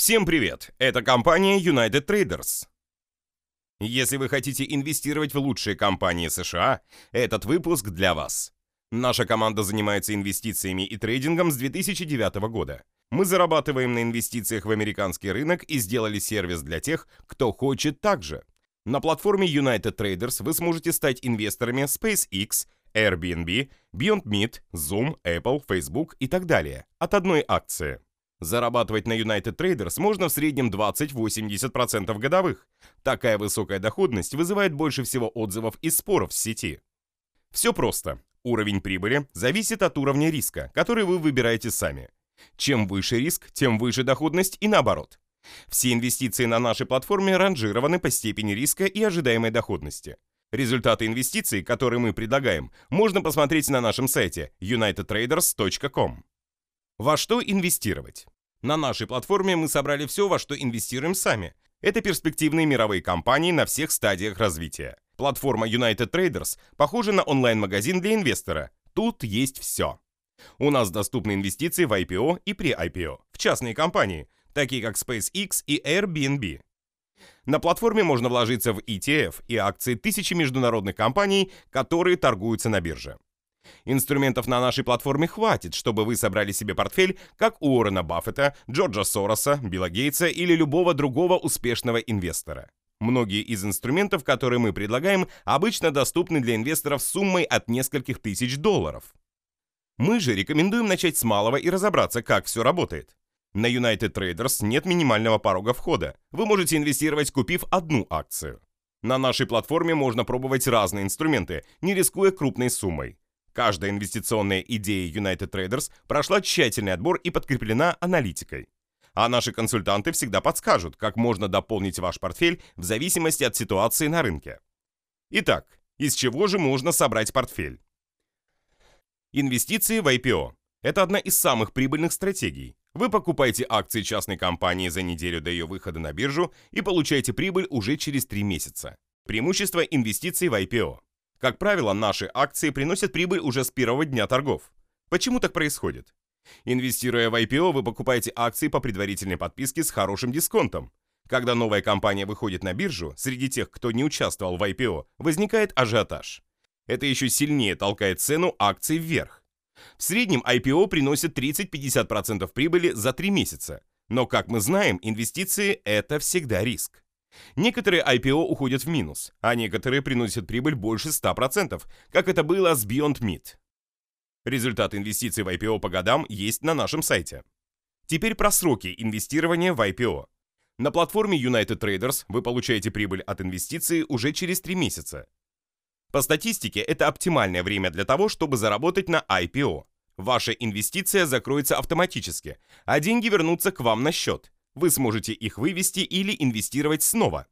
Всем привет! Это компания United Traders. Если вы хотите инвестировать в лучшие компании США, этот выпуск для вас. Наша команда занимается инвестициями и трейдингом с 2009 года. Мы зарабатываем на инвестициях в американский рынок и сделали сервис для тех, кто хочет так же. На платформе United Traders вы сможете стать инвесторами SpaceX, Airbnb, Beyond Meat, Zoom, Apple, Facebook и так далее от одной акции. Зарабатывать на United Traders можно в среднем 20-80% годовых. Такая высокая доходность вызывает больше всего отзывов и споров в сети. Все просто. Уровень прибыли зависит от уровня риска, который вы выбираете сами. Чем выше риск, тем выше доходность и наоборот. Все инвестиции на нашей платформе ранжированы по степени риска и ожидаемой доходности. Результаты инвестиций, которые мы предлагаем, можно посмотреть на нашем сайте unitedtraders.com. Во что инвестировать? На нашей платформе мы собрали все, во что инвестируем сами. Это перспективные мировые компании на всех стадиях развития. Платформа United Traders похожа на онлайн-магазин для инвестора. Тут есть все. У нас доступны инвестиции в IPO и при IPO, в частные компании, такие как SpaceX и Airbnb. На платформе можно вложиться в ETF и акции тысячи международных компаний, которые торгуются на бирже. Инструментов на нашей платформе хватит, чтобы вы собрали себе портфель, как у Уоррена Баффета, Джорджа Сороса, Билла Гейтса или любого другого успешного инвестора. Многие из инструментов, которые мы предлагаем, обычно доступны для инвесторов суммой от нескольких тысяч долларов. Мы же рекомендуем начать с малого и разобраться, как все работает. На United Traders нет минимального порога входа. Вы можете инвестировать, купив одну акцию. На нашей платформе можно пробовать разные инструменты, не рискуя крупной суммой. Каждая инвестиционная идея United Traders прошла тщательный отбор и подкреплена аналитикой. А наши консультанты всегда подскажут, как можно дополнить ваш портфель в зависимости от ситуации на рынке. Итак, из чего же можно собрать портфель? Инвестиции в IPO – это одна из самых прибыльных стратегий. Вы покупаете акции частной компании за неделю до ее выхода на биржу и получаете прибыль уже через 3 месяца. Преимущество инвестиций в IPO – как правило, наши акции приносят прибыль уже с первого дня торгов. Почему так происходит? Инвестируя в IPO, вы покупаете акции по предварительной подписке с хорошим дисконтом. Когда новая компания выходит на биржу, среди тех, кто не участвовал в IPO, возникает ажиотаж. Это еще сильнее толкает цену акций вверх. В среднем IPO приносит 30-50% прибыли за 3 месяца. Но, как мы знаем, инвестиции – это всегда риск. Некоторые IPO уходят в минус, а некоторые приносят прибыль больше 100%, как это было с Beyond Meat. Результат инвестиций в IPO по годам есть на нашем сайте. Теперь про сроки инвестирования в IPO. На платформе United Traders вы получаете прибыль от инвестиций уже через 3 месяца. По статистике, это оптимальное время для того, чтобы заработать на IPO. Ваша инвестиция закроется автоматически, а деньги вернутся к вам на счет – вы сможете их вывести или инвестировать снова.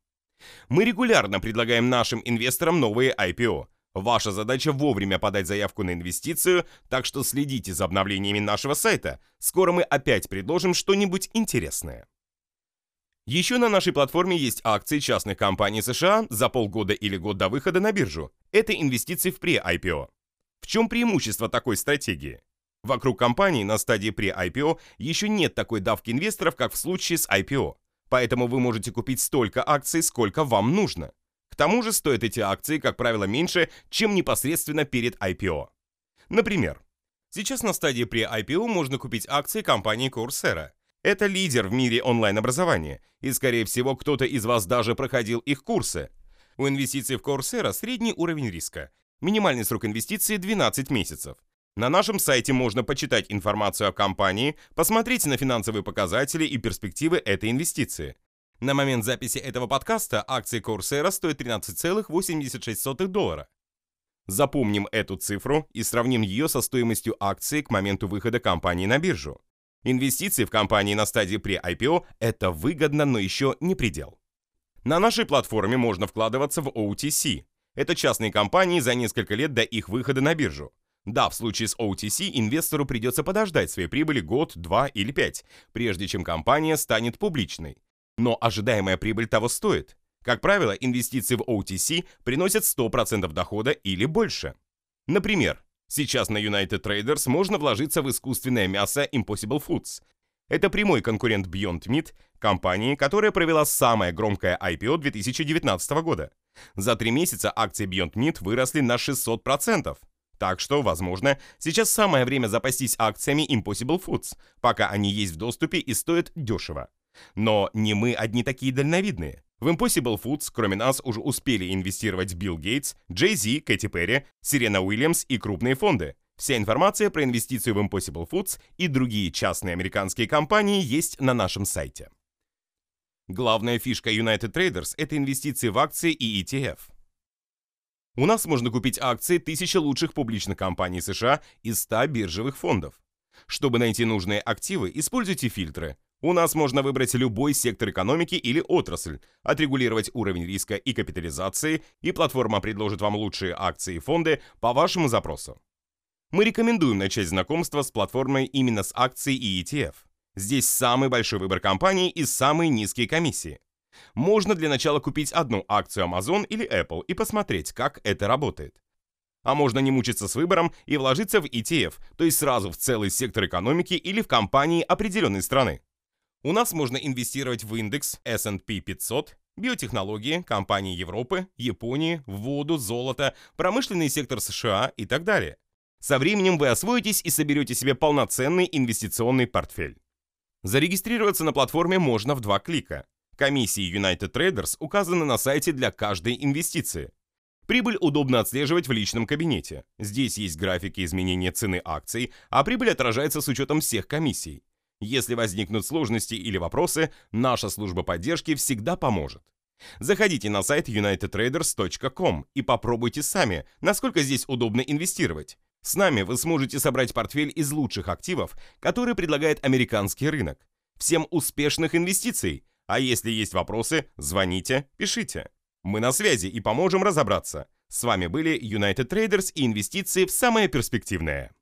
Мы регулярно предлагаем нашим инвесторам новые IPO. Ваша задача вовремя подать заявку на инвестицию, так что следите за обновлениями нашего сайта. Скоро мы опять предложим что-нибудь интересное. Еще на нашей платформе есть акции частных компаний США за полгода или год до выхода на биржу. Это инвестиции в пре-IPO. В чем преимущество такой стратегии? Вокруг компании на стадии pre-IPO еще нет такой давки инвесторов, как в случае с IPO. Поэтому вы можете купить столько акций, сколько вам нужно. К тому же стоят эти акции, как правило, меньше, чем непосредственно перед IPO. Например, сейчас на стадии pre-IPO можно купить акции компании Coursera. Это лидер в мире онлайн-образования, и, скорее всего, кто-то из вас даже проходил их курсы. У инвестиций в Coursera средний уровень риска. Минимальный срок инвестиции 12 месяцев. На нашем сайте можно почитать информацию о компании, посмотреть на финансовые показатели и перспективы этой инвестиции. На момент записи этого подкаста акции Coursera стоят 13,86 доллара. Запомним эту цифру и сравним ее со стоимостью акции к моменту выхода компании на биржу. Инвестиции в компании на стадии pre-IPO – это выгодно, но еще не предел. На нашей платформе можно вкладываться в OTC. Это частные компании за несколько лет до их выхода на биржу. Да, в случае с OTC инвестору придется подождать своей прибыли год, два или пять, прежде чем компания станет публичной. Но ожидаемая прибыль того стоит. Как правило, инвестиции в OTC приносят 100% дохода или больше. Например, сейчас на United Traders можно вложиться в искусственное мясо Impossible Foods. Это прямой конкурент Beyond Meat, компании, которая провела самое громкое IPO 2019 года. За три месяца акции Beyond Meat выросли на 600%. Так что, возможно, сейчас самое время запастись акциями Impossible Foods, пока они есть в доступе и стоят дешево. Но не мы одни такие дальновидные. В Impossible Foods, кроме нас, уже успели инвестировать Билл Гейтс, Джей Зи, Кэти Перри, Сирена Уильямс и крупные фонды. Вся информация про инвестицию в Impossible Foods и другие частные американские компании есть на нашем сайте. Главная фишка United Traders – это инвестиции в акции и ETF. У нас можно купить акции тысячи лучших публичных компаний США из 100 биржевых фондов. Чтобы найти нужные активы, используйте фильтры – у нас можно выбрать любой сектор экономики или отрасль, отрегулировать уровень риска и капитализации, и платформа предложит вам лучшие акции и фонды по вашему запросу. Мы рекомендуем начать знакомство с платформой именно с акций и ETF. Здесь самый большой выбор компаний и самые низкие комиссии. Можно для начала купить одну акцию Amazon или Apple и посмотреть, как это работает. А можно не мучиться с выбором и вложиться в ETF, то есть сразу в целый сектор экономики или в компании определенной страны. У нас можно инвестировать в индекс S&P 500, биотехнологии, компании Европы, Японии, воду, золото, промышленный сектор США и так далее. Со временем вы освоитесь и соберете себе полноценный инвестиционный портфель. Зарегистрироваться на платформе можно в два клика. Комиссии United Traders указаны на сайте для каждой инвестиции. Прибыль удобно отслеживать в личном кабинете. Здесь есть графики изменения цены акций, а прибыль отражается с учетом всех комиссий. Если возникнут сложности или вопросы, наша служба поддержки всегда поможет. Заходите на сайт unitedtraders.com и попробуйте сами, насколько здесь удобно инвестировать. С нами вы сможете собрать портфель из лучших активов, которые предлагает американский рынок. Всем успешных инвестиций! А если есть вопросы, звоните, пишите. Мы на связи и поможем разобраться. С вами были United Traders и инвестиции в самое перспективное.